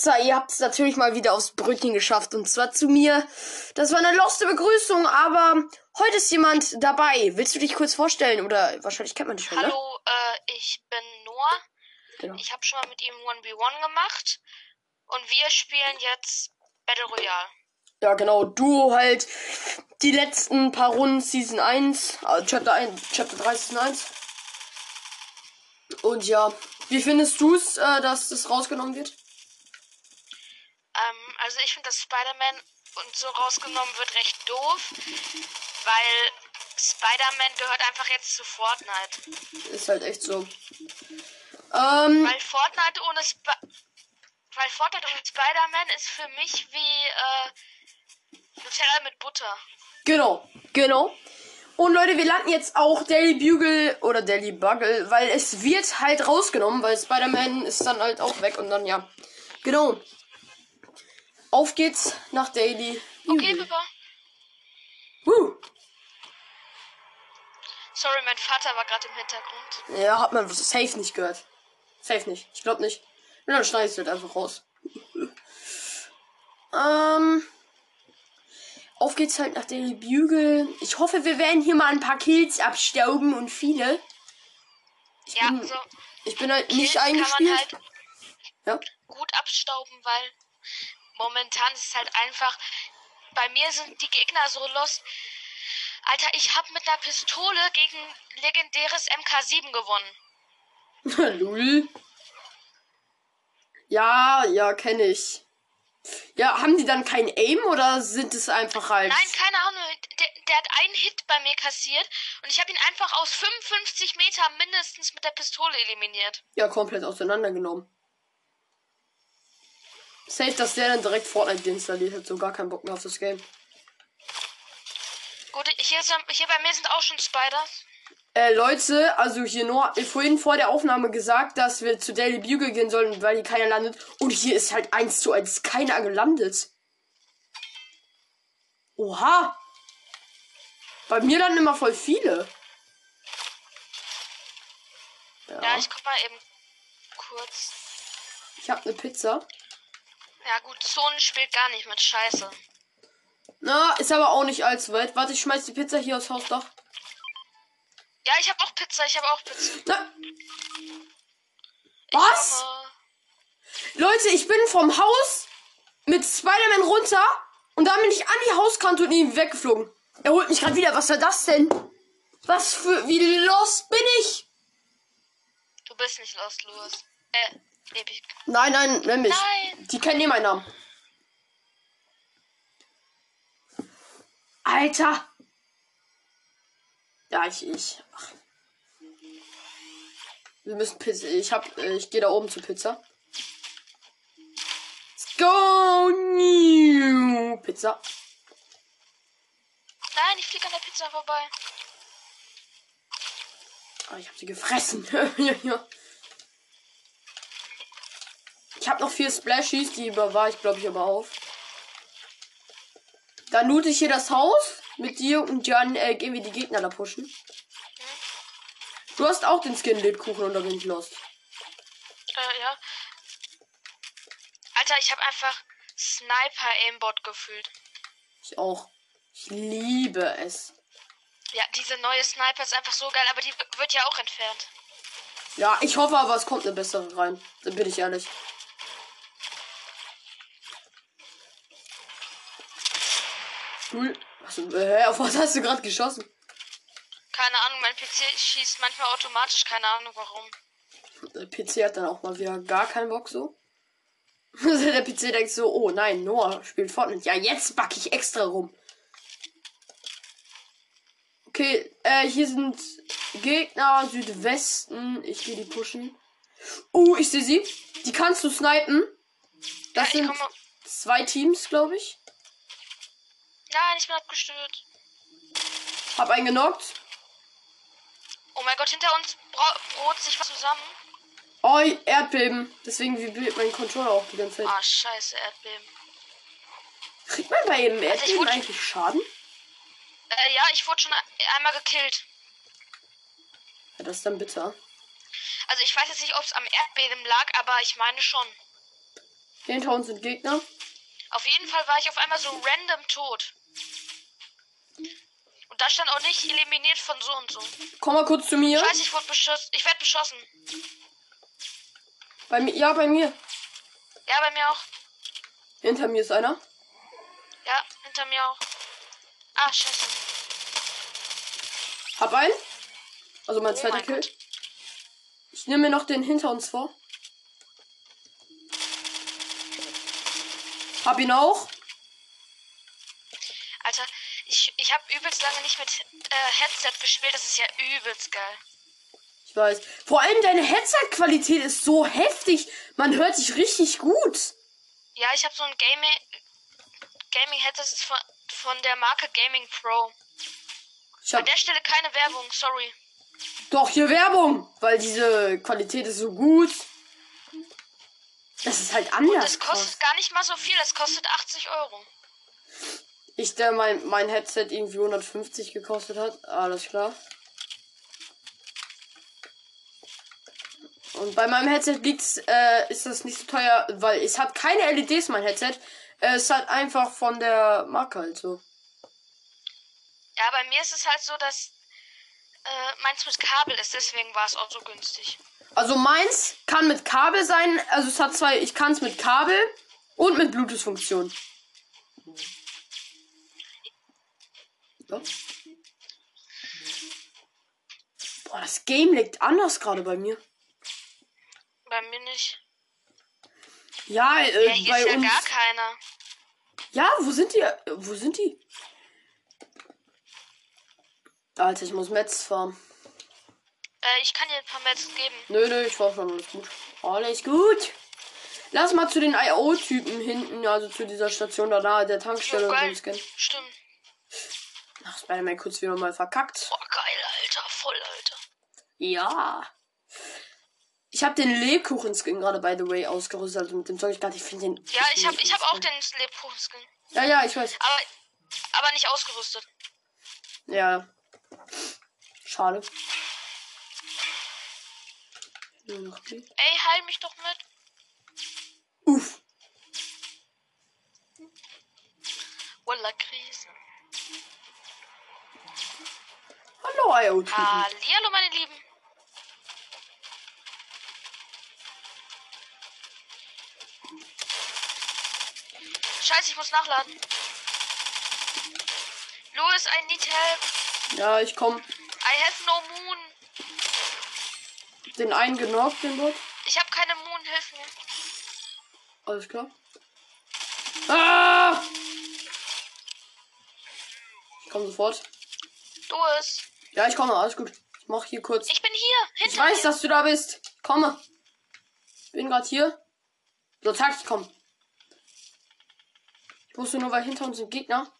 DM-Spritzer, ihr habt es natürlich mal wieder aufs Brötchen geschafft. Und zwar zu mir. Das war eine loste Begrüßung, aber heute ist jemand dabei. Willst du dich kurz vorstellen? Oder wahrscheinlich kennt man dich schon, Hallo, ne? äh, ich bin Noah. Genau. Ich habe schon mal mit ihm 1v1 gemacht. Und wir spielen jetzt Battle Royale. Ja, genau. Du halt die letzten paar Runden Season 1, also Chapter 1, Chapter 3 Season 1. Und ja, wie findest du es, äh, dass das rausgenommen wird? Ähm, also ich finde, dass Spider-Man und so rausgenommen wird recht doof, weil Spider-Man gehört einfach jetzt zu Fortnite. Ist halt echt so. Ähm, Weil Fortnite ohne Sp weil Fortnite ohne Spider-Man ist für mich wie äh, Nutella mit Butter. Genau, genau. Und Leute, wir landen jetzt auch Daily Bugle oder Daily Bugle, weil es wird halt rausgenommen, weil Spider-Man ist dann halt auch weg und dann ja. Genau. Auf geht's nach Daily Okay. Papa. Woo. Sorry, mein Vater war gerade im Hintergrund. Ja, hat man safe nicht gehört. Safe nicht. Ich glaube nicht. Und dann schneide ich halt einfach raus. ähm. Auf geht's halt nach Daily Bugle. Ich hoffe, wir werden hier mal ein paar Kills abstauben und viele. Ich Ja, bin, so ich bin halt Kills nicht eingespielt. halt Ja. gut abstauben, weil momentan ist es halt einfach. Bei mir sind die Gegner so lost. Alter, ich habe mit einer Pistole gegen legendäres MK7 gewonnen. Lul. Ja, ja, kenne ich. Ja, haben die dann kein Aim oder sind es einfach halt. Nein, keine Ahnung. Der, der hat einen Hit bei mir kassiert und ich habe ihn einfach aus 55 Metern mindestens mit der Pistole eliminiert. Ja, komplett auseinandergenommen. Safe, dass der dann direkt Fortnite deinstalliert hat, so gar keinen Bock mehr auf das Game. Gut, hier, sind, hier bei mir sind auch schon Spiders. Äh, Leute, also hier nur vorhin vor der Aufnahme gesagt, dass wir zu Daily Bugle gehen sollen, weil hier keiner landet. Und hier ist halt eins zu eins keiner gelandet. Oha. Bei mir landen immer voll viele. Ja, Ja, ich guck mal eben kurz. ich habe eine Pizza. Ja gut, Zonen spielt gar nicht mit Scheiße. Na, ist aber auch nicht allzu weit. Warte, ich schmeiß die Pizza hier aufs Hausdach. Ja, ich habe auch Pizza, ich habe auch Pizza. Na, Ich Was? komme. Leute, ich bin vom Haus mit Spider-Man runter und dann bin ich an die Hauskante und ihn weggeflogen. Er holt mich gerade wieder. Was war das denn? Was für. Wie lost bin ich? Du bist nicht lost, Louis. Äh, Epic. Nein, nein, nenn mich. Nein. Die kennen eh meinen Namen. Alter. Ja, ich, ich. Ach. Wir müssen Pizza. Ich hab, äh, ich gehe da oben zur Pizza. Let's go, new Pizza. Nein, ich fliege an der Pizza vorbei. Ah, ich hab sie gefressen. ja, ja. Ich habe noch vier Splashies, die überwahre ich, glaube ich, aber auf. Dann loote ich hier das Haus mit dir und dann äh, gehen wir die Gegner da pushen. Du hast auch den Skin Lebkuchen und da bin ich lost. Äh, ja. Alter, ich habe einfach Sniper Aimbot gefühlt. Ich auch. Ich liebe es. Ja, diese neue Sniper ist einfach so geil, aber die wird ja auch entfernt. Ja, ich hoffe aber, es kommt eine bessere rein. Da bin ich ehrlich. Cool. Was, äh, auf was hast du gerade geschossen? Keine Ahnung, mein PC schießt manchmal automatisch, keine Ahnung warum. Der PC hat dann auch mal wieder gar keinen Bock so. Der PC denkt so, oh nein, Noah spielt Fortnite. Ja, jetzt back ich extra rum. Okay, äh, hier sind Gegner Südwesten. Ich gehe die pushen. Oh, ich sehe sie. Die kannst du snipen. Das Ja, sind zwei Teams, glaube ich. Nein, ich bin abgestürzt. Hab einen genockt. Oh mein Gott, hinter uns brot sich was zusammen. Oh, Erdbeben. Deswegen vibriert mein Controller auch die ganze Zeit. Ah, scheiße, Erdbeben. Kriegt man bei jedem Also Erdbeben wurde- eigentlich Schaden? Äh, ja, ich wurde schon ein- einmal gekillt. Ja, das ist dann bitter. Also ich weiß jetzt nicht, ob es am Erdbeben lag, aber ich meine schon. Hinter uns sind Gegner. Auf jeden Fall war ich auf einmal so random tot. Und da stand auch nicht eliminiert von so und so. Komm mal kurz zu mir. Scheiße, ich wurde beschossen. Ich werde beschossen. Bei mir, ja, bei mir. Ja, bei mir auch. Hinter mir ist einer. Ja, hinter mir auch. Ah, scheiße. Hab einen. Also mein Oh zweiter mein Kill. Gott. Ich nehme mir noch den hinter uns vor. Hab ihn auch. Alter, ich, habe übelst lange nicht mit äh, Headset gespielt. Das ist ja übelst geil. Ich weiß. Vor allem deine Headset-Qualität ist so heftig. Man hört dich richtig gut. Ja, ich habe so ein Gaming Gaming Headset von, von der Marke Gaming Pro. Ich An hab der Stelle keine Werbung, sorry. doch hier Werbung, weil diese Qualität ist so gut. Das ist halt anders. Das kostet gar nicht mal so viel. Das kostet 80 Euro. Ich, der mein, mein Headset irgendwie 150 gekostet hat. Alles klar. Und bei meinem Headset liegt's, äh, ist das nicht so teuer, weil es hat keine LEDs, mein Headset. Äh, Es hat einfach von der Marke halt so. Ja, bei mir ist es halt so, dass äh, meins mit Kabel ist. Deswegen war es auch so günstig. Also meins kann mit Kabel sein. Also es hat zwei, ich kann es mit Kabel und mit Bluetooth-Funktion. Ja. Boah, das Game liegt anders gerade bei mir. Bei mir nicht. Ja, äh, Ja, hier bei ist ja uns. gar keiner. Ja, wo sind die? Äh, Wo sind die? Alter, ich muss Metz farmen. Äh, ich kann dir ein paar Mets geben. Nö, nö, ich war schon alles gut. Alles gut. Lass mal zu den IO-Typen hinten, also zu dieser Station da nahe der Tankstelle Ja, und so. Stimmt. Ach, Spider-Man kurz wieder mal verkackt. Boah, geil, Alter. Voll, Alter. Ja. Ich habe den Lebkuchen-Skin gerade, by the way, ausgerüstet. Also mit dem Zeug gerade. Ich finde den. Ja, ich habe ich hab auch den Lebkuchen-Skin. Ja, ja, ich weiß. Aber, aber nicht ausgerüstet. Ja. Schade. Ey, heil mich doch mit. Uff. Walla Krise. Hallo, IO-Typen. Hallihallo, meine Lieben. Scheiße, ich muss nachladen. Louis, I need help. Ja, ich komm. I have no moon. Den einen genockt, den Bot. Ich habe keine Moon, hilf mir. Alles klar. Ah! Ich komme sofort. Louis, Ja, ich komme, alles gut. Ich mach hier kurz. ich bin hier. Ich Hinter weiß, mir. dass du da bist. Komme. Bin gerade hier. So, zack, ich komm. Ich wusste nur, weil hinter uns sind Gegner.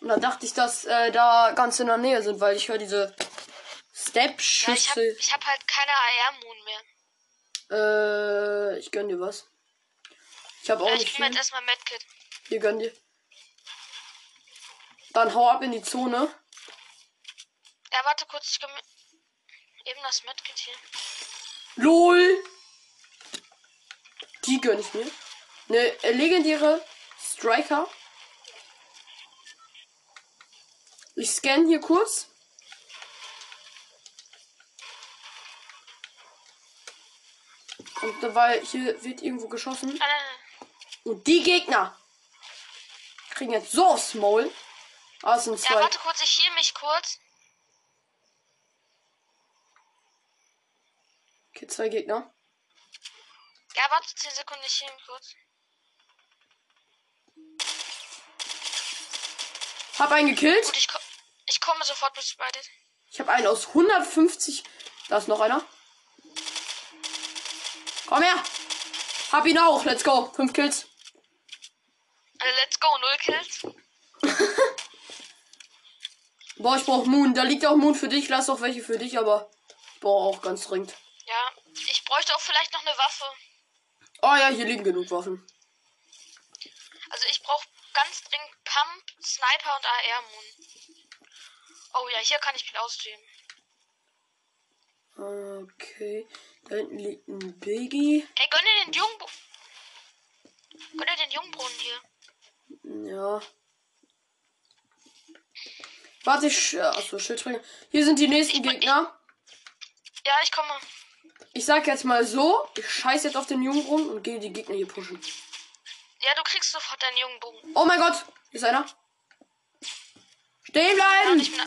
Und dann dachte ich, dass äh, da ganz in der Nähe sind, weil ich höre diese Ja, ich Step-Schüsse. habe ich hab halt keine AR-Moon mehr. äh, ich gönn dir was. Ich habe auch Ja, nicht ich nehme jetzt viel. erstmal Medkit. Hier gönn dir. Dann hau ab in die Zone. Ja, warte kurz, ich eben das Medkit hier. LOL! Die gönn ich mir. Eine äh, legendäre Striker. Ich scanne hier kurz. Und dabei, hier wird irgendwo geschossen. Ah. Und die Gegner kriegen jetzt so aufs Maul. Ah, es sind Ja, zwei. warte kurz, ich heal mich kurz. Zwei Gegner. Ja, warte 10 Sekunden, ich mich kurz. Hab einen gekillt. Gut, ich, ko ich komme sofort bis bei dir. Ich habe einen aus 150. Da ist noch einer. Komm her. Hab ihn auch. Let's go. Fünf Kills. Also, let's go, null Kills. Boah, ich brauch Moon. Da liegt auch Moon für dich. Lass auch welche für dich, aber ich brauche auch ganz dringend. Ja, bräuchte auch vielleicht noch eine Waffe. Oh ja, hier liegen genug Waffen. Also ich brauche ganz dringend Pump, Sniper und AR-Moon. Oh ja, hier kann ich viel ausstehen. Okay. Da hinten liegt ein Biggie. Ey, gönn dir den Jungbo. Gönn dir den Jungbrunnen hier. Ja. Warte, ich. Achso, Schildträger. Hier sind die nächsten Ich Gegner. Ja, ich komme. Ich sag jetzt mal so: Ich scheiß jetzt auf den Jungbrunnen und gehe die Gegner hier pushen. Ja, du kriegst sofort deinen Jungenbogen. Oh mein Gott! Hier ist einer. Stehen Ja, bleiben! ich bin.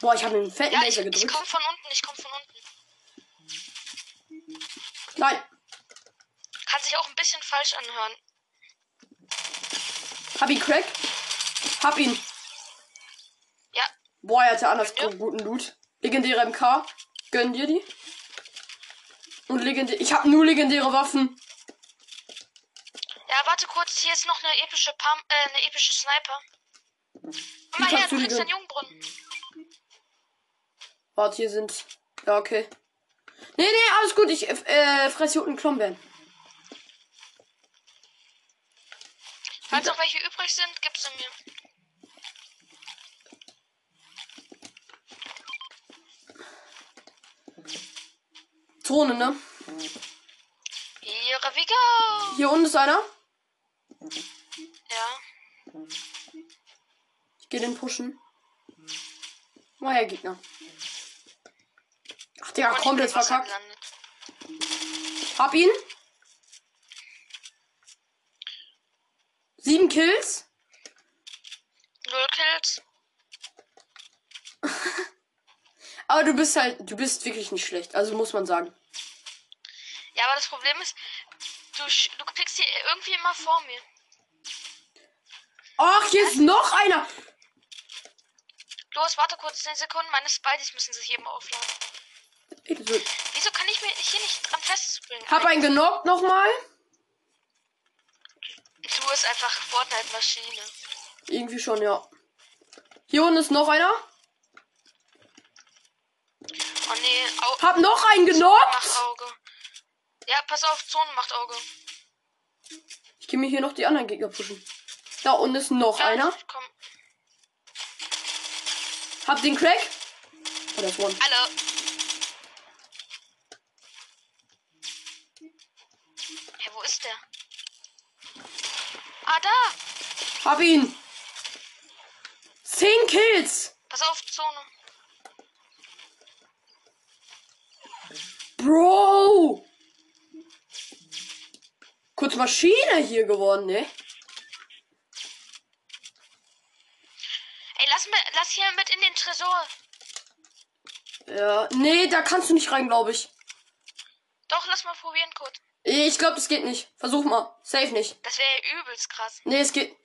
Boah, ich habe einen fetten Ja, ich, Laser ich gedrückt. komme von unten, ich komme von unten. Nein, Kann sich auch ein bisschen falsch anhören. hab ihn Crack. Hab ihn. Ja, Boah, er hatte anders Ja. guten Loot. Legendäre MK. Gönn dir die. Und legendär. Ich habe nur legendäre Waffen. ja, warte kurz, hier ist noch eine epische Pump, äh, eine epische Sniper. Komm mal her, du kriegst denn? deinen Jungbrunnen. Warte, hier sind. Ja, okay. Nee, nee, alles gut. Ich äh, fress hier unten Klombeeren. Falls noch welche übrig sind, gib sie mir. Zone, ne? Here we go. Hier unten ist einer. Ja, Ich gehe den pushen. Mal her, Gegner. Ach, der und ich komplett verkackt. gelandet. Hab ihn. Sieben Kills. Null Kills. Aber du bist halt, du bist wirklich nicht schlecht. Also muss man sagen. Ja, aber das Problem ist, du, du pickst hier irgendwie immer vor mir. Ach, hier ist noch einer. Los, warte kurz 10 Sekunden. Meine Spideys müssen sich eben aufladen. Wieso kann ich mir hier nicht dran festspringen? Hab einen genockt nochmal. Du bist einfach Fortnite-Maschine. Irgendwie schon, ja. Hier unten ist noch einer. Oh nee, Au Hab noch einen genockt. Ja, pass auf, Zone macht Auge. Ich geh mir hier noch die anderen Gegner pushen. Da unten ist noch Ja, einer. Komm, Hab den Crack. Oh, das one. alle. Hä, wo ist der? Ah, da! Hab ihn. Zehn Kills. Pass auf, Zone. Bro. Kurz Maschine hier geworden, ne? Ey, lass, mir, lass hier mit in den Tresor. Ja. Nee, da kannst du nicht rein, glaube ich. Doch, lass mal probieren kurz. Ich glaube, das geht nicht. Versuch mal. Safe nicht. Das wäre ja übelst krass. Nee, es geht.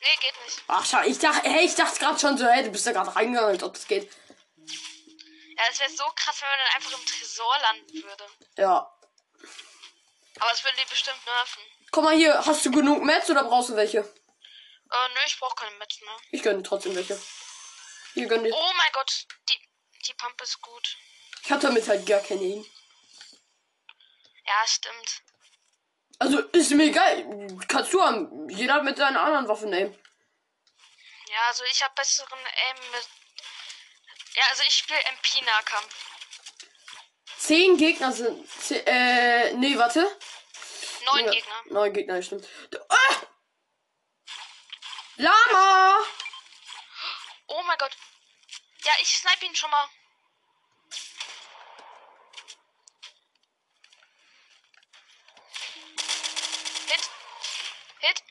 Nee, geht nicht. Ach, schau, ich dachte, hey, ich dachte gerade schon so, hey, du bist da gerade reingegangen, ob das geht. Ja, das wäre so krass, wenn man dann einfach im Tresor landen würde. Ja. Aber das würden die bestimmt nerven. Guck mal hier, hast du genug Mets oder brauchst du welche? Äh, nö, ich brauche keine Metz mehr. Ich gönne dir trotzdem welche. Hier gönn dir. Oh mein Gott, die, die Pump ist gut. Ich hab damit halt gar keine hin. Ja, stimmt. Also ist mir egal. Kannst du haben. Jeder mit seiner anderen Waffe nehmen. Ja, also ich habe besseren Aim mit. Ja, also ich spiele MP-Nahkampf. Zehn Gegner sind. Zehn, äh, nee, warte. Neun Gegner. Neun Gegner, stimmt. Ah! Lama! Oh mein Gott. Ja, ich snipe ihn schon mal. Hit. Hit.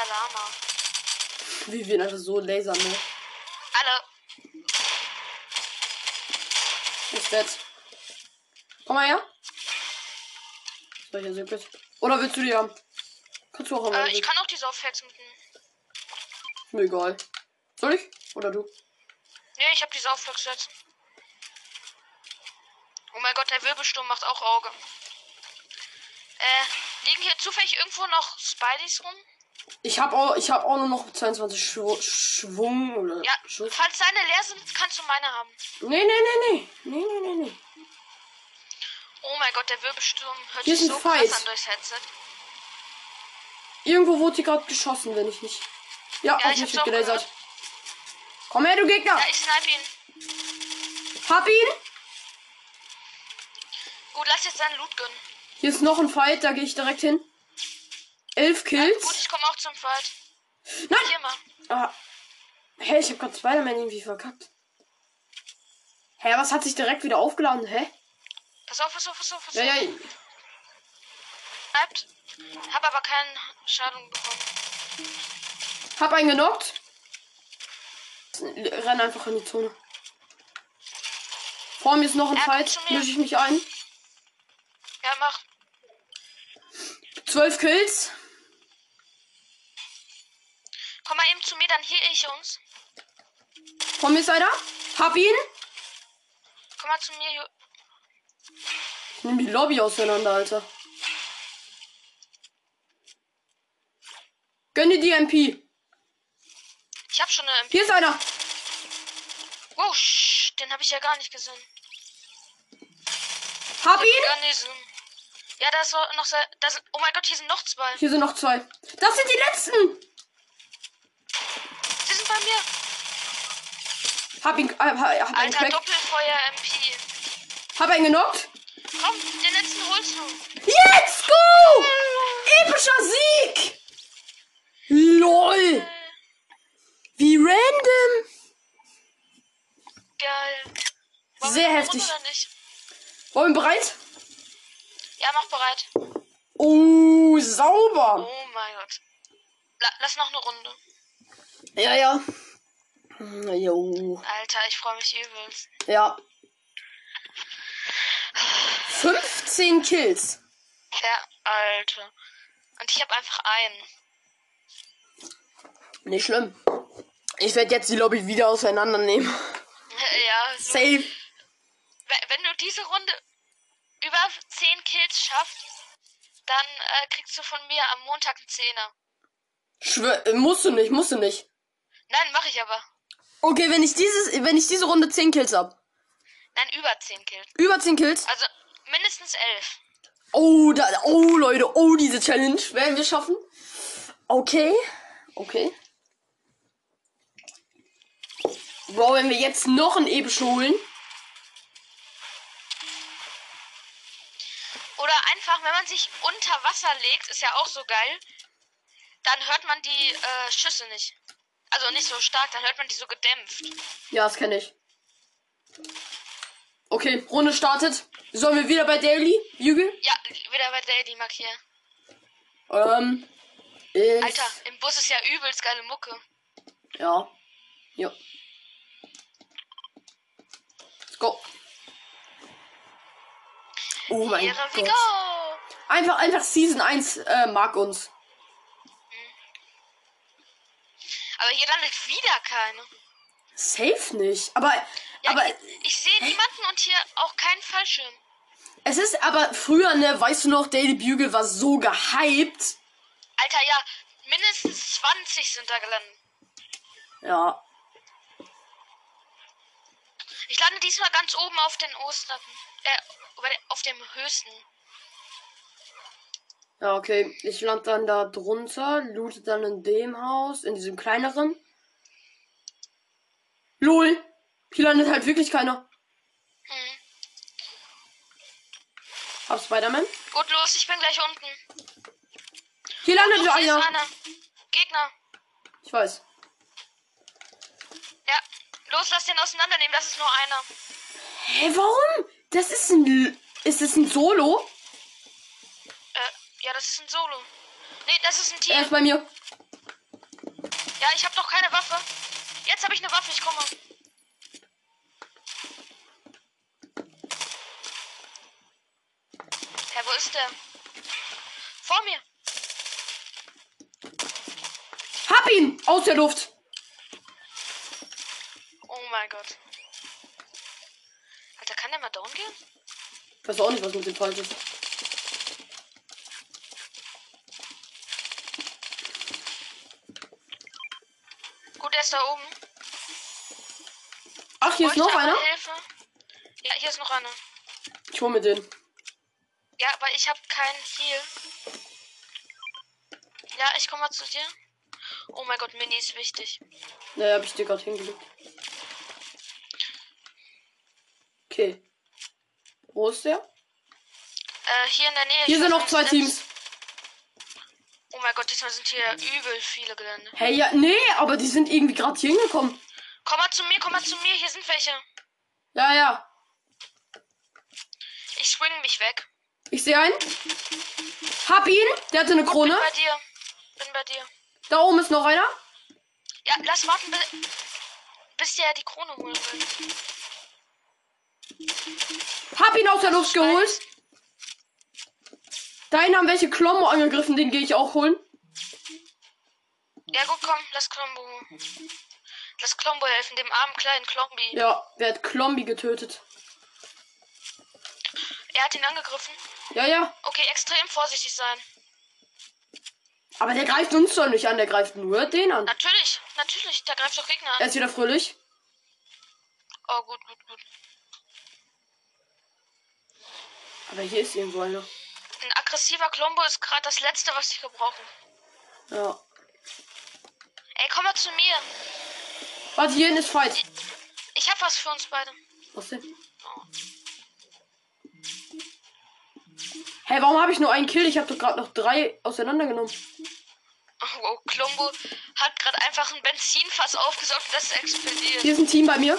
Herr Lama. Wie wir einfach so lasern, ne? Alle. Ist dead. Komm mal her. So, hier sind wir. Oder willst du die haben? Kannst du auch haben. Äh, ich kann auch diese Aufhexen mitnehmen. Ist mir egal. Soll ich? Oder du? Nee, ich habe diese Aufhexen jetzt. Oh mein Gott, der Wirbelsturm macht auch Auge. Äh, liegen hier zufällig irgendwo noch Spideys rum? Ich hab auch, ich hab auch nur noch 22 Schw Schwung oder Ja, Schuss. falls deine leer sind, kannst du meine haben. Nee, nee, nee, nee. Nee, nee, nee, nee. Oh mein Gott, der Wirbelsturm hört Hier sich so Fight. krass an durchs Headset. Irgendwo wurde hier gerade geschossen, wenn ich nicht. Ja, Ja, auf ich mich wird gelasert. Komm her, du Gegner. Ja, ich snipe ihn. Hab ihn. Gut, lass jetzt seinen Loot gönnen. Hier ist noch ein Fight, da gehe ich direkt hin. Elf Gut, Kills. ich komme auch zum Fight. Nein! Hier mal. Ah. Hä, ich hab grad Spider-Man irgendwie verkackt. Hä, was hat sich direkt wieder aufgeladen? Hä? Pass auf, pass auf, pass auf, pass Ja, auf. ja. Sniped. Hab aber keinen Schaden bekommen. Hab einen genockt. Renn einfach in die Zone. Vor mir ist noch ein Er Fight. Mische ich mich ein. Ja, mach. Zwölf Kills. Komm mal eben zu mir, dann heal ich uns. Mir ist einer. Hab ihn. Komm mal zu mir. Ju- Ich nehme die Lobby auseinander, Alter. Gönn dir die MP. Ich hab schon eine MP. Hier ist einer. Wow, sch, den habe ich ja gar nicht gesehen. Hab ihn. Ja, da ist noch sehr. Da sind, oh mein Gott, hier sind noch zwei. Hier sind noch zwei. Das sind die letzten. Bei mir. Hab ihn, äh, hab einen Alter, Crack. Doppelfeuer MP. Hab einen genockt. Komm, den letzten holst du. Let's go! Epischer Sieg! LOL! Wie random! Geil. Wollen Sehr heftig. Wollen wir bereit? Ja, mach bereit. Oh, sauber! Oh mein Gott. La lass noch eine Runde. Ja, ja. Jo. Alter, ich freue mich übelst. Ja. 15 Kills. Ja, Alter. Und ich habe einfach einen. Nicht schlimm. Ich werde jetzt die Lobby wieder auseinandernehmen. ja, so. Safe. We- wenn du diese Runde über 10 Kills schaffst, dann äh, kriegst du von mir am Montag einen Zehner. Schwör, äh, musst du nicht, musst du nicht. Nein, mache ich aber. Okay, wenn ich dieses, wenn ich diese Runde 10 Kills hab. Nein, über 10 Kills. Über 10 Kills. Also mindestens 11. Oh, da, oh, Leute, oh, diese Challenge werden wir schaffen. Okay. Okay. Bro, wenn wir jetzt noch ein Ebisch holen. Oder einfach, wenn man sich unter Wasser legt, ist ja auch so geil, dann hört man die äh, Schüsse nicht. Also nicht so stark, dann hört man die so gedämpft. Ja, das kenne ich. Okay, Runde startet. Sollen wir wieder bei Daily? Jügel? Ja, wieder bei Daily markieren. Ähm. Ist, Alter, im Bus ist ja übelst geile Mucke. Ja. Ja. Let's go. Oh mein Here Gott. go! Einfach, einfach Season 1 äh, mag uns. Aber hier landet wieder keine. Safe nicht. Aber, Ja, aber ich, ich sehe niemanden und hier auch keinen Fallschirm. es ist aber früher, ne, weißt du noch, Daily Bugle war so gehypt. Alter, ja, mindestens 20 sind da gelandet. Ja. Ich lande diesmal ganz oben auf den Ostern. Äh, auf dem höchsten. Ja, okay. Ich land dann da drunter, loote dann in dem Haus, in diesem kleineren. LOL. Hier landet halt wirklich keiner. Hm. Hab Spider-Man. Gut, los, ich bin gleich unten. Hier landet ist einer. einer. Gegner. Ich weiß. Ja, los, lass den auseinandernehmen, das ist nur einer. Hä, warum? Das ist ein. Ist es ein Solo? Ja, das ist ein Solo. Nee, das ist ein Er Team. ist bei mir. Ja, ich habe doch keine Waffe. Jetzt habe ich eine Waffe, ich komme. Hä, wo ist der? Vor mir. Hab ihn! Aus der Luft. Oh mein Gott. Alter, kann der mal down gehen? Ich weiß auch nicht, was mit dem falsch ist. Gut, er ist da oben. Ach, hier ist noch einer. Hilfe. Ja, hier ist noch einer. Ich hol mir den. Ja, aber ich habe keinen Heal. Ja, ich komme mal zu dir. Oh mein Gott, Mini ist wichtig. Naja, hab ich dir gerade hingelegt. Okay. Wo ist der? Äh, hier in der Nähe. Hier sind noch zwei Teams. Oh mein Gott, diesmal sind hier übel viele Gelände. Hey, ja, nee, aber die sind irgendwie gerade hier hingekommen. Komm mal zu mir, komm mal zu mir, hier sind welche. Ja, ja. Ich swing mich weg. Ich sehe einen. Hab ihn. Der hatte eine Krone. Bin bei dir. Bin bei dir. Da oben ist noch einer. Ja, lass warten, bis, bis der die Krone holen will. Hab ihn aus der Luft geholt. Dahin haben welche Klombo angegriffen, den gehe ich auch holen. Ja gut, komm, lass Klombo. Lass Klombo helfen, dem armen kleinen Klombi. Ja, wer hat Klombi getötet? Er hat ihn angegriffen. Ja, ja. Okay, extrem vorsichtig sein. Aber der greift uns doch nicht an, der greift nur den an. Natürlich, natürlich, da greift doch Gegner Er an. ist wieder fröhlich. Oh, gut, gut, gut. Aber hier ist irgendwo einer. Ein aggressiver Klombo ist gerade das Letzte, was ich gebrauche. Ja. Ey, komm mal zu mir. Warte, hier ist Fight. Ich hab was für uns beide. Was denn? Hey, warum habe ich nur einen Kill? Ich habe doch gerade noch drei auseinandergenommen. Oh, oh Klombo hat gerade einfach ein Benzinfass aufgesaugt, das explodiert. Hier ist ein Team bei mir.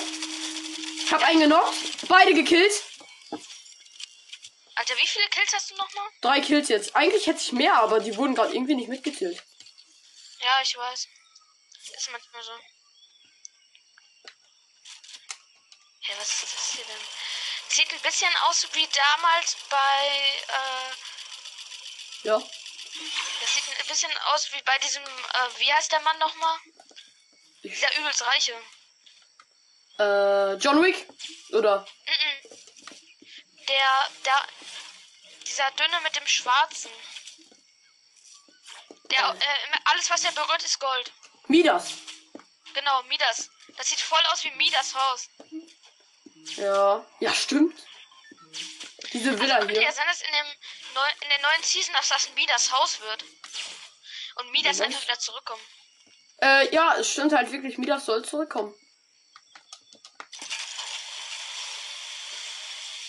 Ich habe einen genockt. Beide gekillt. Alter, wie viele Kills hast du nochmal? Drei Kills jetzt. Eigentlich hätte ich mehr, aber die wurden gerade irgendwie nicht mitgezählt. Ja, ich weiß. Ist manchmal so. Hey, was ist das hier denn? Sieht ein bisschen aus wie damals bei, äh, Ja. das sieht ein bisschen aus wie bei diesem, äh, wie heißt der Mann nochmal? Dieser übelst Reiche. äh, John Wick? Oder? Mhm. Der, der, dieser Dünne mit dem Schwarzen. Der, äh, alles was er berührt ist Gold. Midas. Genau, Midas. Das sieht voll aus wie Midas Haus. Ja. Ja, stimmt. Diese Villa Könnte hier. ja sein, dass in, dem neu, in der neuen Season, dass das ein Midas Haus wird. Und Midas Ja, einfach wieder zurückkommt. Äh, ja, es stimmt halt wirklich, Midas soll zurückkommen.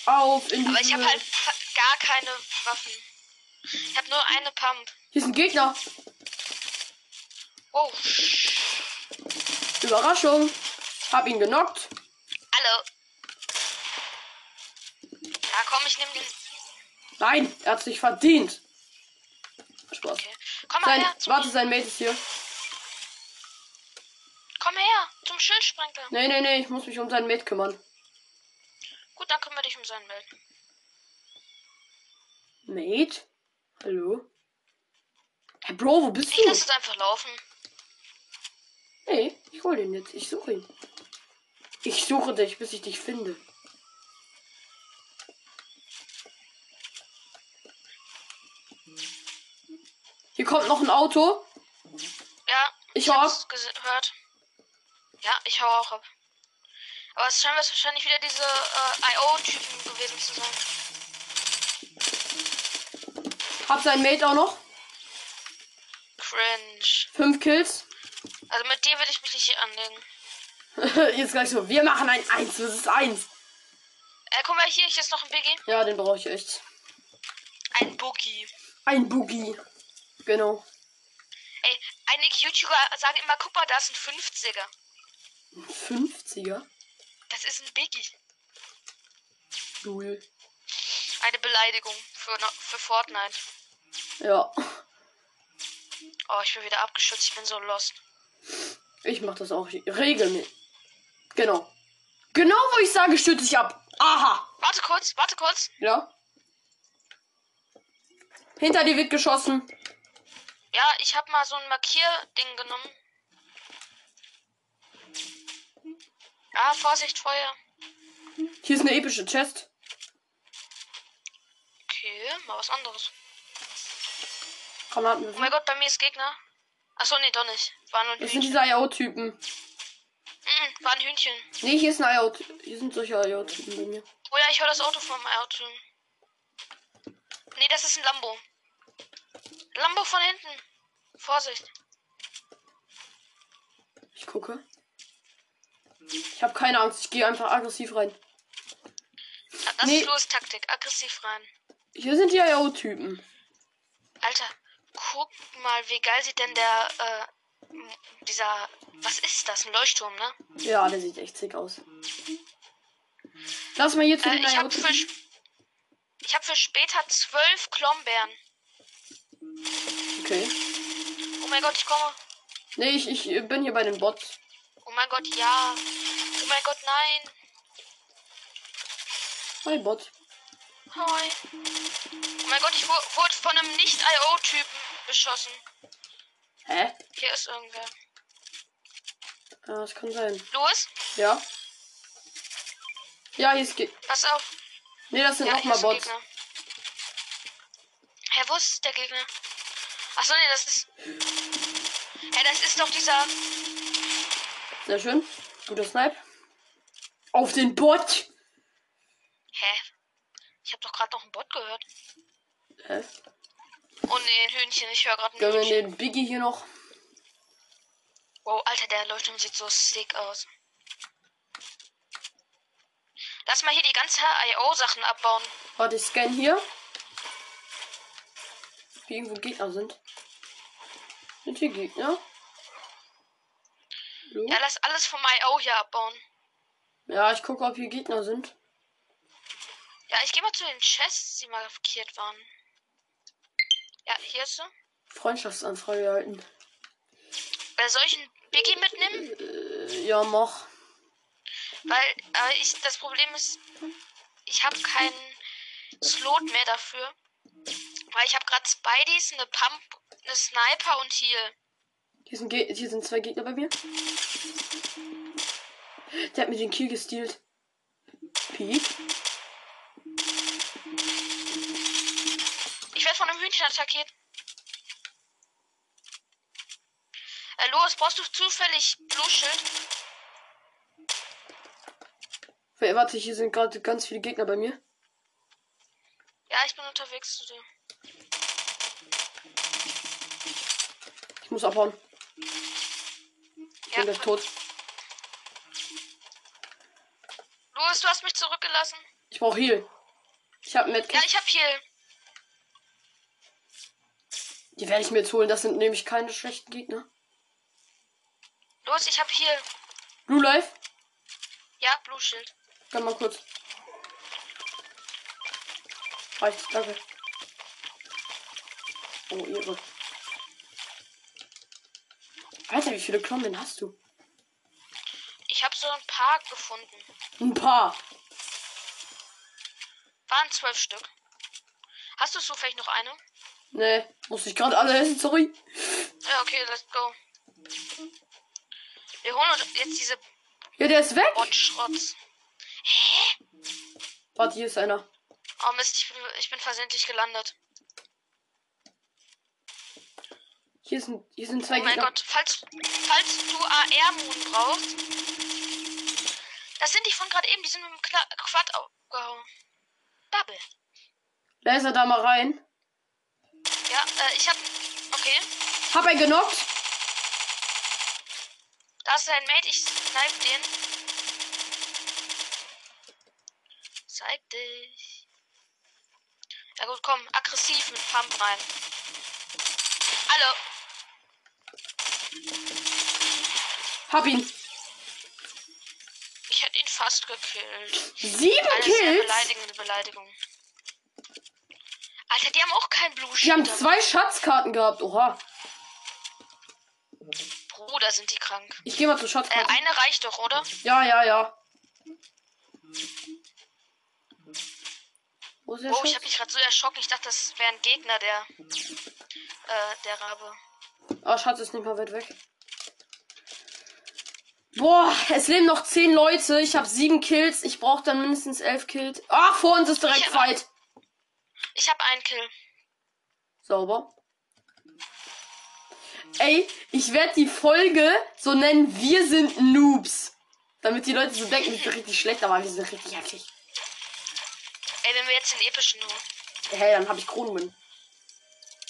Auf in die Aber ich habe halt gar keine Waffen. Ich habe nur eine Pump. Hier ist ein Gegner. Oh, Überraschung. Hab ihn genockt. alle. Ja, komm, ich nehme den. Nein, er hat sich verdient. Spaß. Okay. Komm mal Sein, her. Zum, warte, sein Mate ist hier. komm her. Zum Schildsprenkler. Nee, nee, nee, ich muss mich um sein Mate kümmern. Gut, dann kümmere dich um seinen Bild. Mate? Hallo? Hey, Bro, wo bist Ich du? lasse es einfach laufen. Nee, ich hol den jetzt. Ich suche ihn. Ich suche dich, bis ich dich finde. Hier kommt noch ein Auto. Ja, Ich ich hab's gehört. Ja, ich hau auch ab. Aber es scheint wahrscheinlich wieder diese äh, IO-Typen gewesen zu sein. Hab sein Mate auch noch. Cringe. Fünf Kills. Also mit dir will ich mich nicht anlegen. Jetzt gleich so. Wir machen ein 1 ist 1. Äh, guck mal hier, hier ist noch ein Biggie. Ja, den brauche ich echt. Ein Boogie. Ein Boogie. Genau. Ey, einige YouTuber sagen immer, guck mal, da ist ein 50er. Ein 50er. Das ist ein Biggie. Cool. Eine Beleidigung für, für Fortnite. Ja. Oh, ich bin wieder abgeschützt, ich bin so lost. Ich mach das auch regelmäßig. Genau. Genau, wo ich sage, stütze ich ab. Aha. Warte kurz, warte kurz. Ja. Hinter dir wird geschossen. Ja, ich habe mal so ein Markierding genommen. Ah, Vorsicht, Feuer. Hier ist eine epische Chest. Okay, mal was anderes. Oh Granaten. mein Gott, bei mir ist Gegner. Achso, nee, doch nicht. War nur ein Das sind Hühnchen. diese IO-Typen. Mm, war ein Hühnchen. Nee, hier ist ein IO. Hier sind solche IO-Typen bei mir. Oh ja, ich höre das Auto vom Auto. Nee, das ist ein Lambo. Lambo von hinten. Vorsicht. Ich gucke. Ich habe keine Angst. Ich gehe einfach aggressiv rein. Das Nee. ist los Taktik. Aggressiv rein. Hier sind die IO-Typen. Alter, guck mal, wie geil sieht denn der, äh, dieser, was ist das? Ein Leuchtturm, ne? Ja, der sieht echt sick aus. Lass mal hier zu Äh, den ich habe für, ich hab für später zwölf Klombeeren. Okay. Oh mein Gott, ich komme. Nee, ich, ich bin hier bei den Bots. Oh mein Gott, ja. Oh mein Gott, nein. Hi, Bot. Hi. Oh mein Gott, ich wu- wurde von einem Nicht-IO-Typen beschossen. Hä? Hier ist irgendwer. Ja, das kann sein. Louis, Ja. Ja, hier ist Ge pass auf. Nee, das sind Ja, nochmal Bots. Gegner. Hä, wo ist der Gegner? Achso, nee, das ist. Hä, das ist doch dieser. Sehr schön. Guter Snipe. Auf den Bot. Hä? Ich habe doch gerade noch einen Bot gehört. Hä? Oh nee, ein Hühnchen. Ich höre gerade ein Gönnen wir Hühnchen. den Biggie hier noch. Wow, Alter, der Leuchtturm sieht so sick aus. Lass mal hier die ganzen IO-Sachen abbauen. Warte, ich scan hier. Hier irgendwo Gegner sind. Sind hier Gegner? Hallo? Ja, lass alles vom IO hier abbauen. Ja, ich gucke, ob hier Gegner sind. Ja, ich gehe mal zu den Chests, die markiert waren. Ja, hier ist sie. Freundschaftsanfrage erhalten. Bei solchen Biggie mitnehmen, Äh, ja, mach. weil aber ich das Problem ist, ich habe keinen Slot mehr dafür. Weil ich habe gerade Spideys, eine Pump, eine Sniper und Heal. Hier sind, Ge hier sind zwei Gegner bei mir. Der hat mir den Kill gestealt. Piep. Ich werde von einem Hühnchen attackiert. Äh, los, brauchst du zufällig Blue Shield? Wait, Warte, hier sind gerade ganz viele Gegner bei mir. Ja, ich bin unterwegs zu dir. Ich muss abhauen. Ich Ja, bin gleich tot. Louis, du hast mich zurückgelassen. Ich brauche Heal. Ich habe mit. Ja, ich hab Heal. Die werde ich mir jetzt holen. Das sind nämlich keine schlechten Gegner. Los, ich hab Heal. Blue Life. Ja, Blue Shield. Kann mal kurz. Reicht, danke. Oh, ihre. Alter, wie viele Klomben hast du? Ich hab so ein paar gefunden. Ein paar. Waren zwölf Stück. Hast du zufällig noch eine? Nee, muss ich gerade alle essen, sorry. Ja, okay, let's go. Wir holen uns jetzt diese Ja, der ist weg. Bot-Schrotz. Hä? Warte, hier ist einer. Oh Mist, ich bin, ich bin versehentlich gelandet. Hier sind, hier sind zwei Oh mein Gegner. Gott, falls, falls du AR-Moon brauchst. Das sind die von gerade eben, die sind mit dem Kla Quad aufgehauen. Double. Laser da mal rein. Ja, äh, ich hab. Okay. Hab einen genockt. Da ist dein Mate, ich snipe den. Zeig dich. Ja gut, komm, aggressiv mit Pump rein. Alle. Hab ihn. Ich hätte ihn fast gekillt. Sieben sehr Kills. beleidigende Beleidigung. Alter, die haben auch kein Blue Die haben zwei Schatzkarten gehabt. Oha. Bruder, sind die krank. Ich gehe mal zur Äh, Schatzkarte. eine reicht doch, oder? Ja, ja, ja. Wo ist der Oh, ich Schatz? habe mich gerade so erschrocken. Ich dachte, das wäre ein Gegner, der. Äh, der Rabe. Ah, Schatz ist nicht mal weit weg. Boah, es leben noch zehn Leute. Ich habe sieben Kills. Ich brauche dann mindestens elf Kills. Ah, vor uns ist direkt Ich hab- Fight. Ich habe einen Kill. Sauber. Ey, ich werde die Folge so nennen, wir sind Noobs. Damit die Leute so denken, wir sind richtig schlecht, aber wir sind richtig heftig. Ey, wenn wir jetzt den epischen holen. Hey, dann habe ich Kronenwin.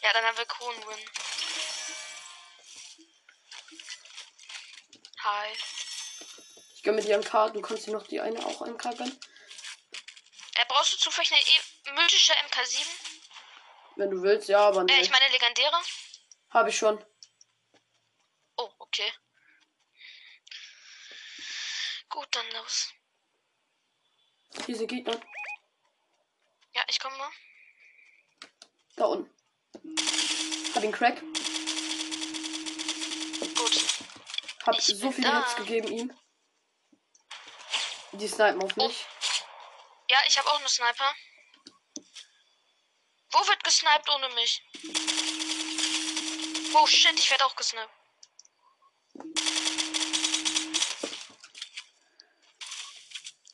Ja, dann haben wir Kronenwin. Hi. Ich gönn mir die MK, du kannst dir noch die eine auch MK gönnen. Äh, brauchst du zufällig eine e mythische MK7? Wenn du willst, ja, aber Äh, nee. ich meine legendäre? Habe ich schon. Oh, okay. Gut, dann los. Sind Gegner. Ja, ich komme mal. Da unten. Hab ihn Crack. Gut. Hab Ich so viele da. Hits gegeben ihm. Die snipen auf mich. Ja, ich habe auch eine Sniper. Wo wird gesniped ohne mich? Oh shit, ich werde auch gesniped.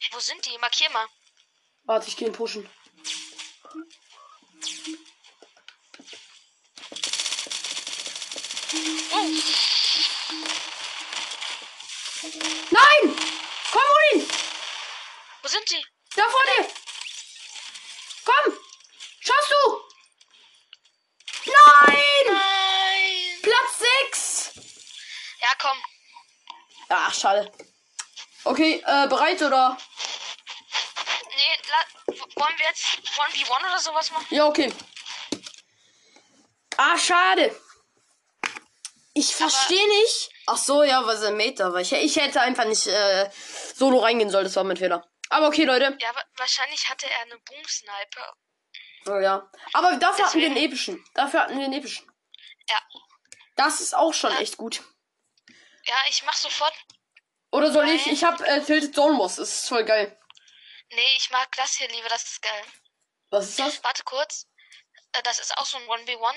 Hey, wo sind die? Markier mal. Warte, ich geh ihn pushen. Oh, Nein! Komm, hol ihn! wo sind die? Da vor dir! Komm! Schaffst du! Nein! Nein. Platz 6! Ja, komm. Ach, schade. Okay, äh, bereit oder? Nee, wollen wir jetzt 1v1 oder sowas machen? Ja, okay. Ah, schade. Ich verstehe nicht. Ach so, ja, was ein Meter war. Ich, ich hätte einfach nicht äh, solo reingehen sollen. Das war mein Fehler. Aber okay, Leute. Ja, wa wahrscheinlich hatte er eine Boom-Sniper. Oh, ja. Aber dafür hatten wir Deswegen- einen epischen. Dafür hatten wir einen epischen. Ja. Das ist auch schon Ja. echt gut. Ja, ich mach sofort. Oder soll ich? Nein. Ich hab äh, Tilted Zone Moss. Das ist voll geil. Nee, ich mag das hier lieber, das ist geil. Was ist das? Warte kurz. Äh, Das ist auch so ein 1v1.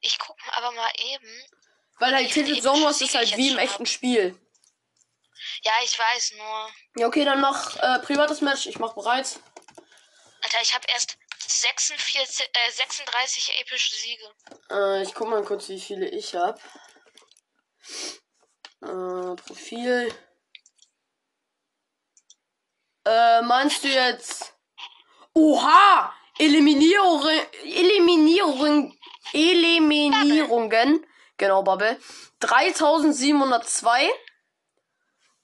Ich guck mal aber mal eben. Weil halt Tilted Zone Siege ist halt wie im echten Spiel. Ja, ich weiß nur. Ja, okay, dann mach äh, privates Match. Ich mach bereit. Alter, ich habe erst 46, äh, 36 epische Siege. Äh, ich guck mal kurz, wie viele ich hab. Äh, Profil. Äh, meinst du jetzt. Oha! Eliminierung. Eliminierung. Eliminierungen. Genau, Bubble. 3702.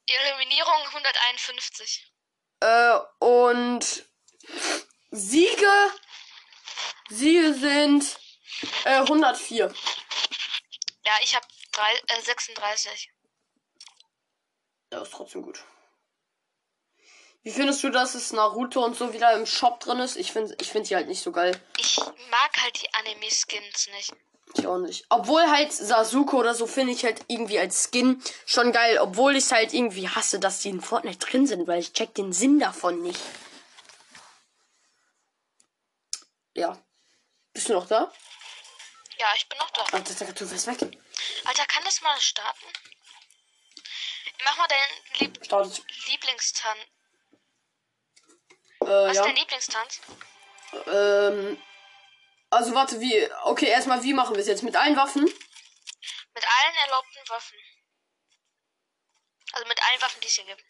Eliminierung 151. Äh, und Siege. Siege sind äh, 104. Ja, ich habe äh, 36. Ja, ist trotzdem gut. Wie findest du, dass es Naruto und so wieder im Shop drin ist? Ich finde ich find die halt nicht so geil. Ich mag halt die Anime-Skins nicht. Ich auch nicht. Obwohl halt Sasuke oder so finde ich halt irgendwie als Skin schon geil. Obwohl ich halt irgendwie hasse, dass die in Fortnite drin sind, weil ich check den Sinn davon nicht. Ja. Bist du noch da? Ja, ich bin noch da. Ah, das, du wirst weg. Alter, kann das mal starten? Mach mal deinen Lieb Startet. Lieblingstanz. Äh, Was ist ja. dein Lieblingstanz? Ähm. Also warte, wie. Okay, erstmal, wie machen wir es jetzt? Mit allen Waffen? Mit allen erlaubten Waffen. Also mit allen Waffen, die es hier gibt.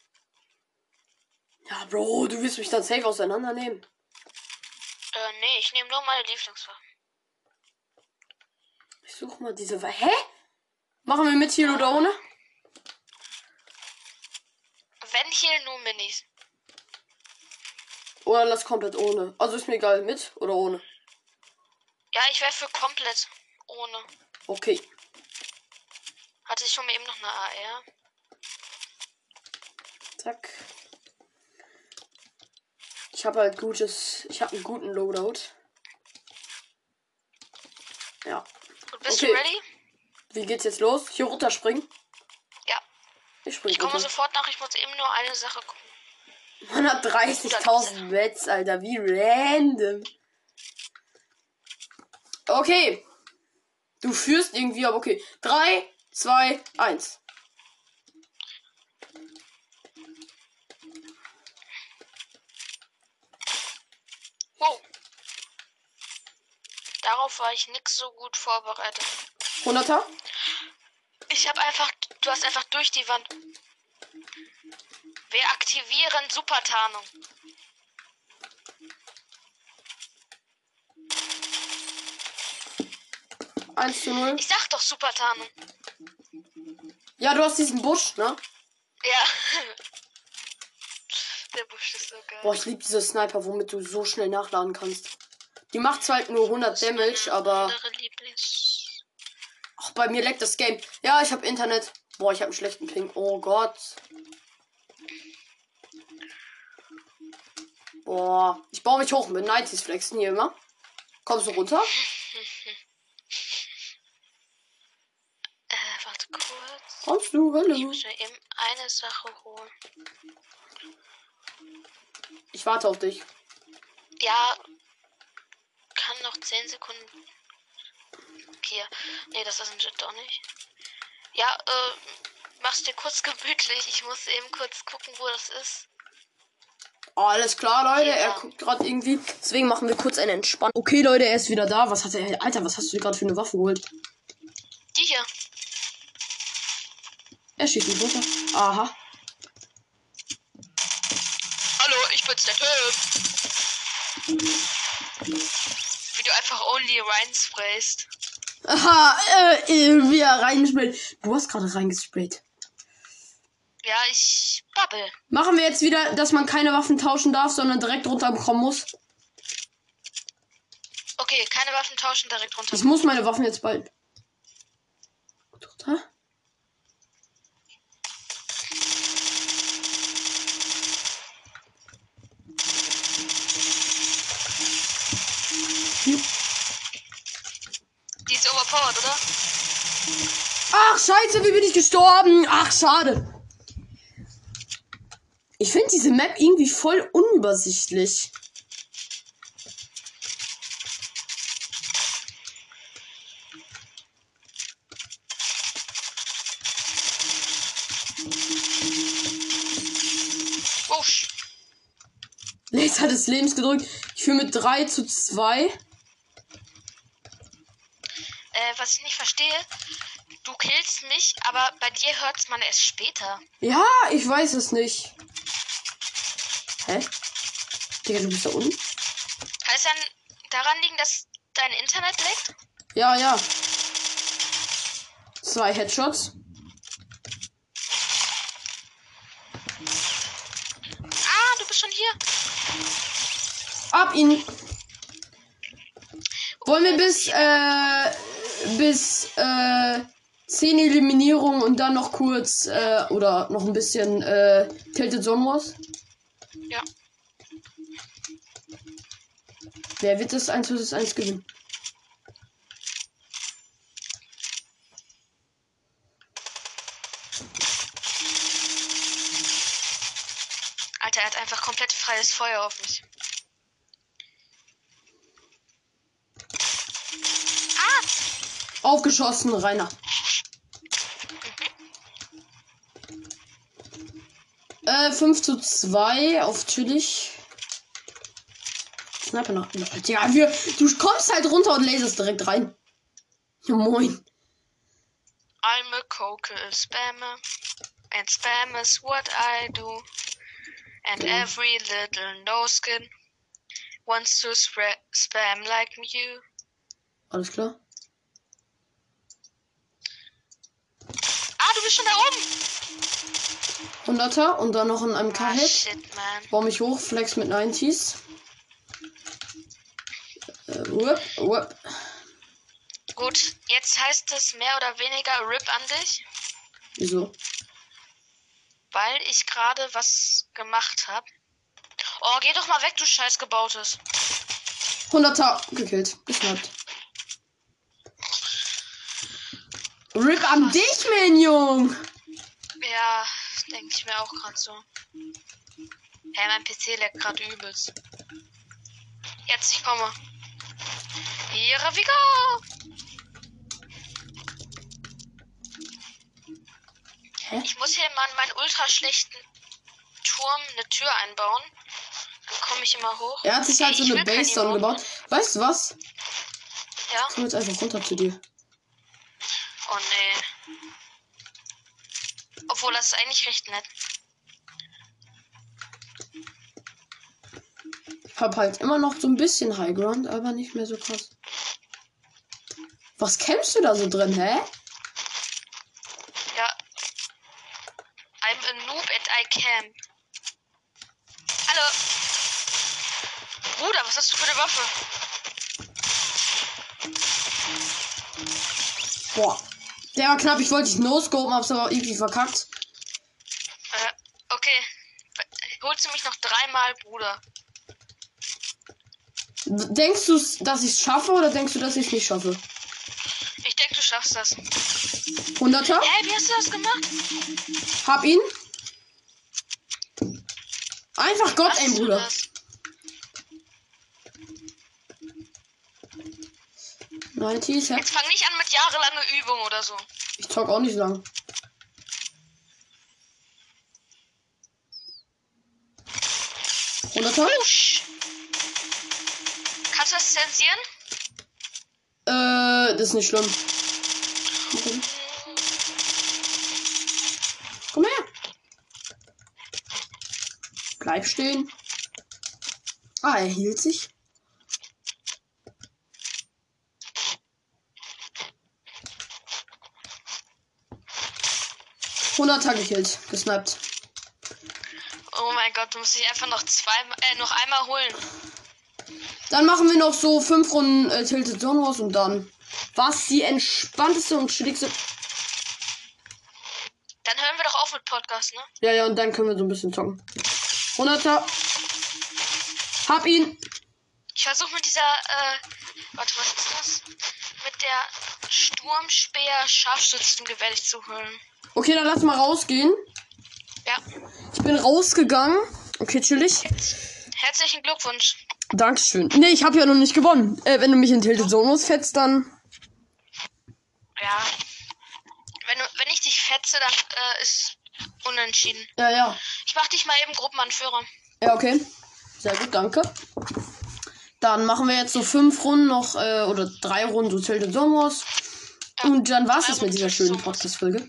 Ja, Bro, du willst mich dann safe auseinandernehmen. Äh, nee, ich nehme nur meine Lieblingswaffe. Ich suche mal diese. Wa- Hä? Machen wir mit hier oder ohne? Wenn hier nur Minis. Oder lass komplett ohne. Also ist mir egal, mit oder ohne. Ja, ich wäre für komplett ohne. Okay. Hatte ich schon eben noch eine AR. Zack. Ich habe halt gutes. Ich habe einen guten Loadout. Ja. Gut, bist Okay. du ready? Wie geht's jetzt los? Hier runterspringen? Ja. Ich spring Ich komme runter. sofort nach, ich muss eben nur eine Sache gucken. Man hat 30.000 Mets, Alter. Wie random. Okay. Du führst irgendwie, aber okay. 3, 2, 1. Wow. Darauf war ich nix so gut vorbereitet. 100er? Ich habe einfach, du hast einfach durch die Wand. Wir aktivieren Supertarnung. Eins zu 0. Ich sag doch Supertarnung. Ja, du hast diesen Busch, ne? Ja. Der Busch ist so geil. Boah, ich liebe diese Sniper, womit du so schnell nachladen kannst. Die macht zwar halt nur 100 Damage, aber auch bei mir leckt das Game. Ja, ich habe Internet. Boah, ich habe einen schlechten Ping. Oh Gott. Boah, ich baue mich hoch mit 90s Flexen hier immer. Kommst du runter? Äh, warte du? Ich Hallo. muss mir eben eine Sache holen. Ich warte auf dich. Ja. Kann noch 10 Sekunden. Hier. Nee, das ist ein Jet doch nicht. Ja, äh, mach's dir kurz gemütlich. Ich muss eben kurz gucken, wo das ist. Alles klar, Leute. Er Ja. guckt gerade irgendwie. Deswegen machen wir kurz eine Entspannung. Okay, Leute, er ist wieder da. Was hat er? Alter, was hast du gerade für eine Waffe geholt? Die hier. Er schießt mich runter. Aha. Hallo, ich bin's der Typ. Wie du einfach only reinsprayst. Aha, äh, äh, wie er reingesprayt. Du hast gerade reingesprayt. Ja, ich babbel. Machen wir jetzt wieder, dass man keine Waffen tauschen darf, sondern direkt runterkommen muss. Okay, keine Waffen tauschen, direkt runter. Ich muss meine Waffen jetzt bald. Runter. Overpowered, oder? Ach, scheiße, wie bin ich gestorben? Ach, schade. Ich finde diese Map irgendwie voll unübersichtlich. Wusch. Laser des Lebens gedrückt. Ich führe mit 3 zu 2. Äh, was ich nicht verstehe, du killst mich, aber bei dir hört's man erst später. Ja, ich weiß es nicht. Hä? Digga, du bist da unten? Kann es dann daran liegen, dass dein Internet leckt? Ja, ja. Zwei Headshots. Ah, du bist schon hier. Ab ihn. Wollen wir bis, äh, bis, äh, 10 Eliminierungen und dann noch kurz, äh, oder noch ein bisschen, äh, Tilted Zone Wars? Ja. Wer wird das 1 vs 1 gewinnen? Alter, er hat einfach komplett freies Feuer auf mich. Ah, Aufgeschossen, Rainer. Äh, 5 zu 2 auf chillig. Sniper noch. Ja, wir, du kommst halt runter und laserst direkt rein. Ja, moin. I'm a cocal spammer. And spam is what I do. And Genau. every little no skin wants to spam like you. Alles klar. Ah, du bist schon da oben. 100er und dann noch ein Ah, MK-Hit. shit, man. Baue mich hoch, flex mit 90s. Äh, whoop, whoop. Gut, jetzt heißt es mehr oder weniger RIP an dich, Wieso? weil ich gerade was gemacht habe. Oh, geh doch mal weg, du scheiß gebautes. 100er gekillt. Geschnappt. Rip an dich, Minion! Ja, denke ich mir auch gerade so. Hey, mein PC leckt gerade übelst. Jetzt, ich komme. Hier, Vigo! Hä? Ich muss hier mal in meinen ultra schlechten Turm eine Tür einbauen. Dann komme ich immer hoch. Er hat sich halt so Ich eine Base gebaut. Weißt du was? Ja? Ich komm jetzt einfach runter zu dir. Oh nee. Obwohl, das ist eigentlich recht nett. Hab halt immer noch so ein bisschen High Ground, aber nicht mehr so krass. Was kämpfst du da so drin, hä? Ja, Bruder, was hast du für eine Waffe? Boah. Der war knapp, ich wollte dich no-scopen, hab's aber irgendwie verkackt. Äh, okay. Holst du mich noch dreimal, Bruder? Denkst du, dass ich es schaffe oder denkst du, dass ich es nicht schaffe? Ich denke, du schaffst das. 100er? Hä, wie hast du das gemacht? Hab ihn. Einfach Gott, ey, Bruder. das? 90, ja. Jetzt fang nicht an mit jahrelange Übung oder so. Ich talk auch nicht lang. Hunderter? Kannst du das zensieren? Äh, das ist nicht schlimm. Okay. Komm her. Bleib stehen. Ah, er hielt sich. Hunderter gekillt, gesnappt. Oh mein Gott, du musst dich einfach noch zweimal, äh, noch einmal holen. Dann machen wir noch so fünf Runden äh, Tilted Zone Wars und dann was die entspannteste und chilligste. Dann hören wir doch auf mit Podcast, ne? Ja, ja, und dann können wir so ein bisschen zocken. 100er. Hab ihn. Ich versuche mit dieser, äh, warte, was ist das? Mit der Sturmspeer Scharfschützengewehr dich zu holen. Okay, dann lass mal rausgehen. Ja, Ich bin rausgegangen. Okay, chillig. herzlichen Glückwunsch. Dankeschön. Nee, ich habe ja noch nicht gewonnen. Äh, wenn du mich in Tilted Zone fetzt, dann. Ja. Wenn, du, wenn ich dich fetze, dann äh, ist unentschieden. Ja, ja. Ich mach dich mal eben Gruppenanführer. Ja, okay. Sehr gut, danke. Dann machen wir jetzt so fünf Runden noch, äh, oder drei Runden so Tilted Zone Wars. Und dann war's es mit dieser schönen. Podcast-Folge.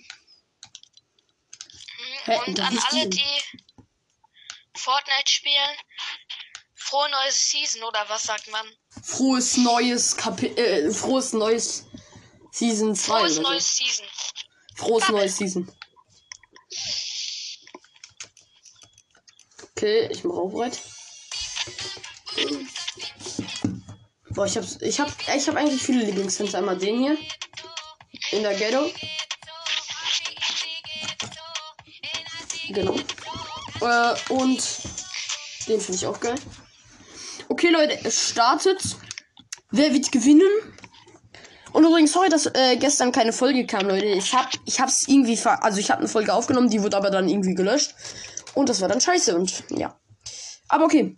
Hä, Und an alle, die- Fortnite spielen, frohe neue Season oder was sagt man? Frohes neues Kapitel, äh, frohes neues Season 2 Frohes so. neues Season. Frohes neues Season. Okay, ich mache auch bereit. Boah, ich hab's, ich hab, ich hab eigentlich viele Lieblingsfans. Einmal den hier. In der Ghetto. Genau. Äh, und den finde ich auch geil. Okay, Leute, es startet. Wer wird gewinnen? Und übrigens, sorry, dass äh, gestern keine Folge kam, Leute. Ich hab, ich hab's irgendwie, ver also ich habe eine Folge aufgenommen, die wurde aber dann irgendwie gelöscht. Und das war dann scheiße und ja. Aber okay.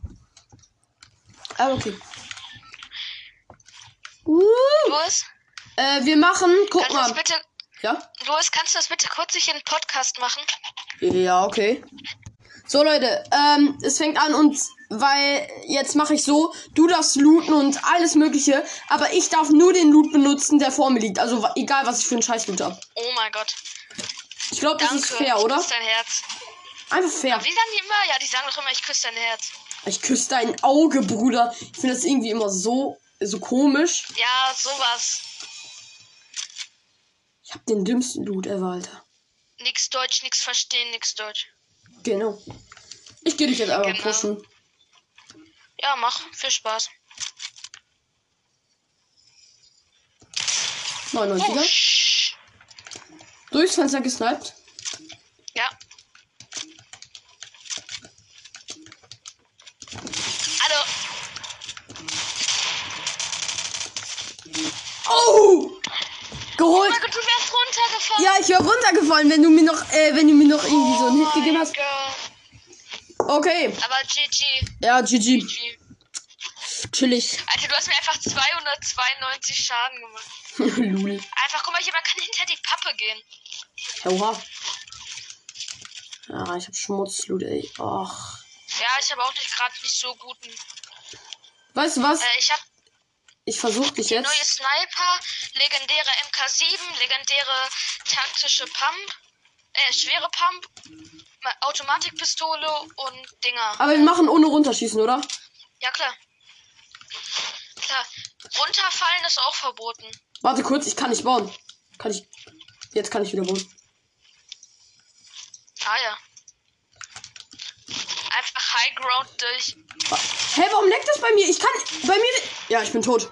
Aber okay. Uh, Louis, äh, wir machen, guck kannst mal. bitte, Ja? Louis, kannst du das bitte kurz in den Podcast machen? Ja, okay. So, Leute, ähm, es fängt an und weil jetzt mache ich so, du darfst looten und alles mögliche, aber ich darf nur den Loot benutzen, der vor mir liegt. Also egal, was ich für einen Scheiß Loot hab. Oh mein Gott. Ich glaube, das ist fair, ich oder? küsse dein Herz. Einfach fair. Wie sagen die immer? Ja, die sagen doch immer, ich küsse dein Herz. Ich küsse dein Auge, Bruder. Ich finde das irgendwie immer so, so komisch. Ja, sowas. Hab den dümmsten Loot ever, Alter. Nix Deutsch, nix verstehen, nix Deutsch. Genau. Ich gehe dich jetzt einfach Genau. pushen. Ja, mach. Viel Spaß. 99er. Oh, Durchs Fenster gesniped. ja. Also, Oh! Oh Geholt! mein Gott, du wärst runtergefallen. Ja, ich wäre runtergefallen, wenn du mir noch, äh, wenn du mir noch irgendwie so einen Hit Oh gegeben hast. Okay. Aber GG. Ja, GG. GG. Chillig. Alter, du hast mir einfach 292 Schaden gemacht. Lul. Einfach, guck mal, jemand kann hinter die Pappe gehen. Oha. Ja, ich hab Schmutzloot, ey. Ach. Ja, ich habe auch nicht gerade nicht so guten. Weißt du was? Äh, ich habe Ich versuch dich neue jetzt. Sniper, legendäre MK7, legendäre taktische Pump, äh, schwere Pump, Ma- Automatikpistole und Dinger. Aber wir machen ohne runterschießen, oder? Ja, klar. Klar. Runterfallen ist auch verboten. Warte kurz, ich kann nicht bauen. Kann ich. Jetzt kann ich wieder bauen. Ah ja. Einfach High Ground durch. Hä, warum leckt das bei mir? Ich kann. Bei mir. Ja, ich bin tot.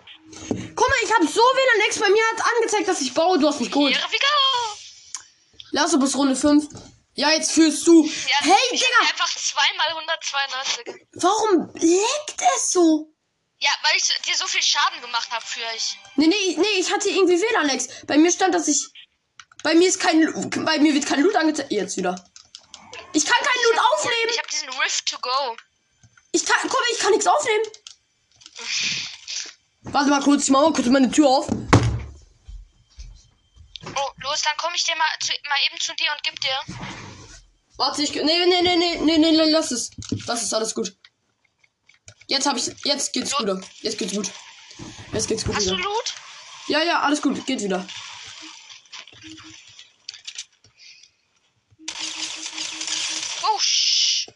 Guck mal, ich habe so WLAN Lex. Bei mir hat angezeigt, dass ich baue. Du hast mich geholt. Here we go! Lass bis Runde 5. Ja, jetzt führst du. Ja, hey, ich Digga! einfach zweimal 192. Warum leckt es so? Ja, weil ich dir so viel Schaden gemacht habe für euch. Nee, nee, nee, ich hatte irgendwie WLAN Lex. Bei mir stand, dass ich. Bei mir ist kein. Bei mir wird kein Loot angezeigt. Jetzt wieder. Ich kann keinen Loot aufnehmen. Ich habe diesen Rift to go. Ich kann. Guck mal, ich kann nichts aufnehmen. Warte mal kurz, ich mach mal kurz meine Tür auf. Oh, los, dann komme ich dir mal, zu, mal eben zu dir und gib dir. Warte, ich. Nee, nee, nee, nee, nee, nee, nee, lass es. Das ist alles gut. Jetzt hab ich. Jetzt geht's So. gut. Jetzt geht's gut. Jetzt geht's gut Hast du wieder. Loot? Ja, ja, alles gut. Geht wieder. Oh, sch.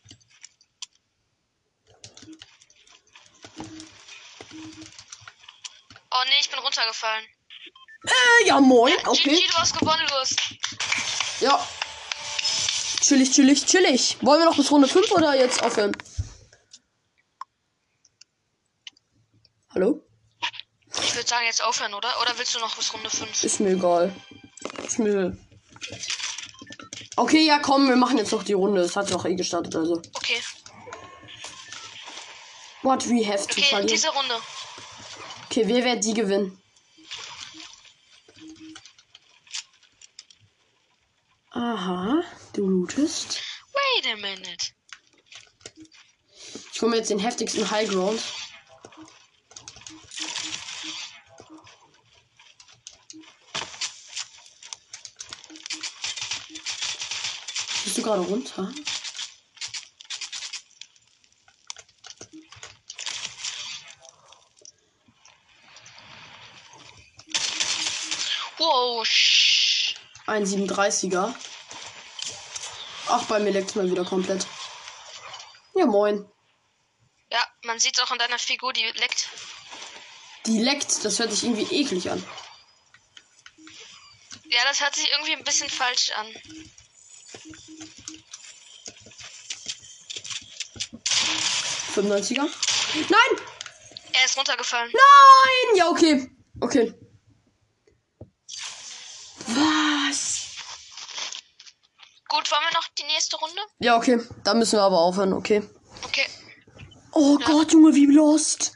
Oh nee, ich bin runtergefallen. Äh, ja, moin. Ja, Okay. GG, du hast gewonnen, los. Ja. Chillig, chillig, chillig. Wollen wir noch bis Runde 5 oder jetzt aufhören? Hallo? Ich würde sagen, jetzt aufhören, oder? Oder willst du noch bis Runde 5? Ist mir egal. Ist mir. Okay, ja, komm, wir machen jetzt noch die Runde. Es hat doch eh gestartet, also. Okay, What we have to okay, verlieren. diese Runde. Okay, wer wird die gewinnen? Aha, du lootest. Wait a minute. Ich hole mir jetzt den heftigsten High Ground. Bist du gerade runter? Wow, sch. Ein 37er. Ach, bei mir leckt mal wieder komplett. Ja, moin. Ja, man sieht auch an deiner Figur, die leckt. Die leckt, das hört sich irgendwie eklig an. Ja, das hört sich irgendwie ein bisschen falsch an. 95er? Nein! Er ist runtergefallen. Nein! Ja, okay. Okay. Was? Gut, wollen wir noch die nächste Runde? Ja, okay. Da müssen wir aber aufhören, okay. Okay. Oh Gott, Junge, wie lost.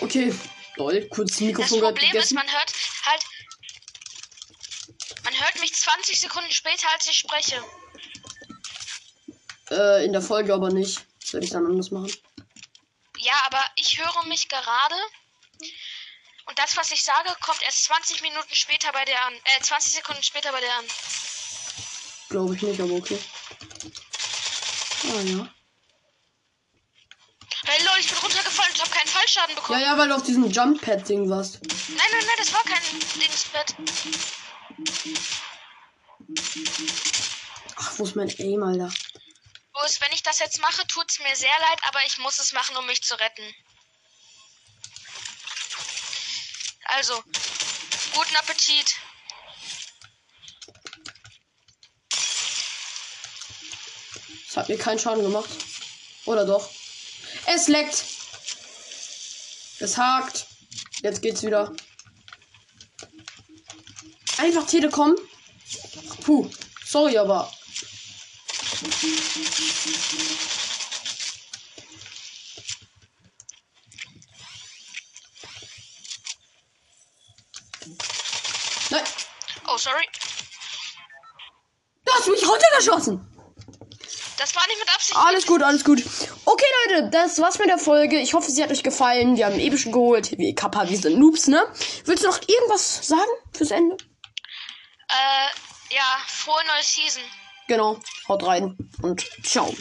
Okay. Lol, kurz das Das Mikrofon gerade Problem ist, man hört halt. Man hört mich 20 Sekunden später, als ich spreche. Äh, in der Folge aber nicht. Das werde ich dann anders machen. Ja, aber ich höre mich gerade. Und das, was ich sage, kommt erst 20 Minuten später bei dir an. Äh, 20 Sekunden später bei dir an. Glaube ich nicht, aber okay. Ah, ja. Hey Leute, ich bin runtergefallen und habe keinen Fallschaden Ja, bekommen. ja, weil du auf diesem Jump-Pad-Ding warst. Nein, nein, nein, das war kein Dingsbett. Ach, wo ist mein Aim, Alter? Bloß, wenn ich das jetzt mache, tut's mir sehr leid, aber ich muss es machen, um mich zu retten. Also, guten Appetit. Das hat mir keinen Schaden gemacht. Oder doch? Es leckt. Es hakt. Jetzt geht's wieder. Einfach Telekom. Puh. Sorry, aber. Sorry. Du hast mich runtergeschossen. Das war nicht mit Absicht. Alles gut, alles gut. Okay, Leute, das war's mit der Folge. Ich hoffe, sie hat euch gefallen. Wir haben epischen geholt. Wie Kappa, wir sind Noobs, ne? Willst du noch irgendwas sagen fürs Ende? Äh, ja, frohe neue Season. Genau. Haut rein und ciao.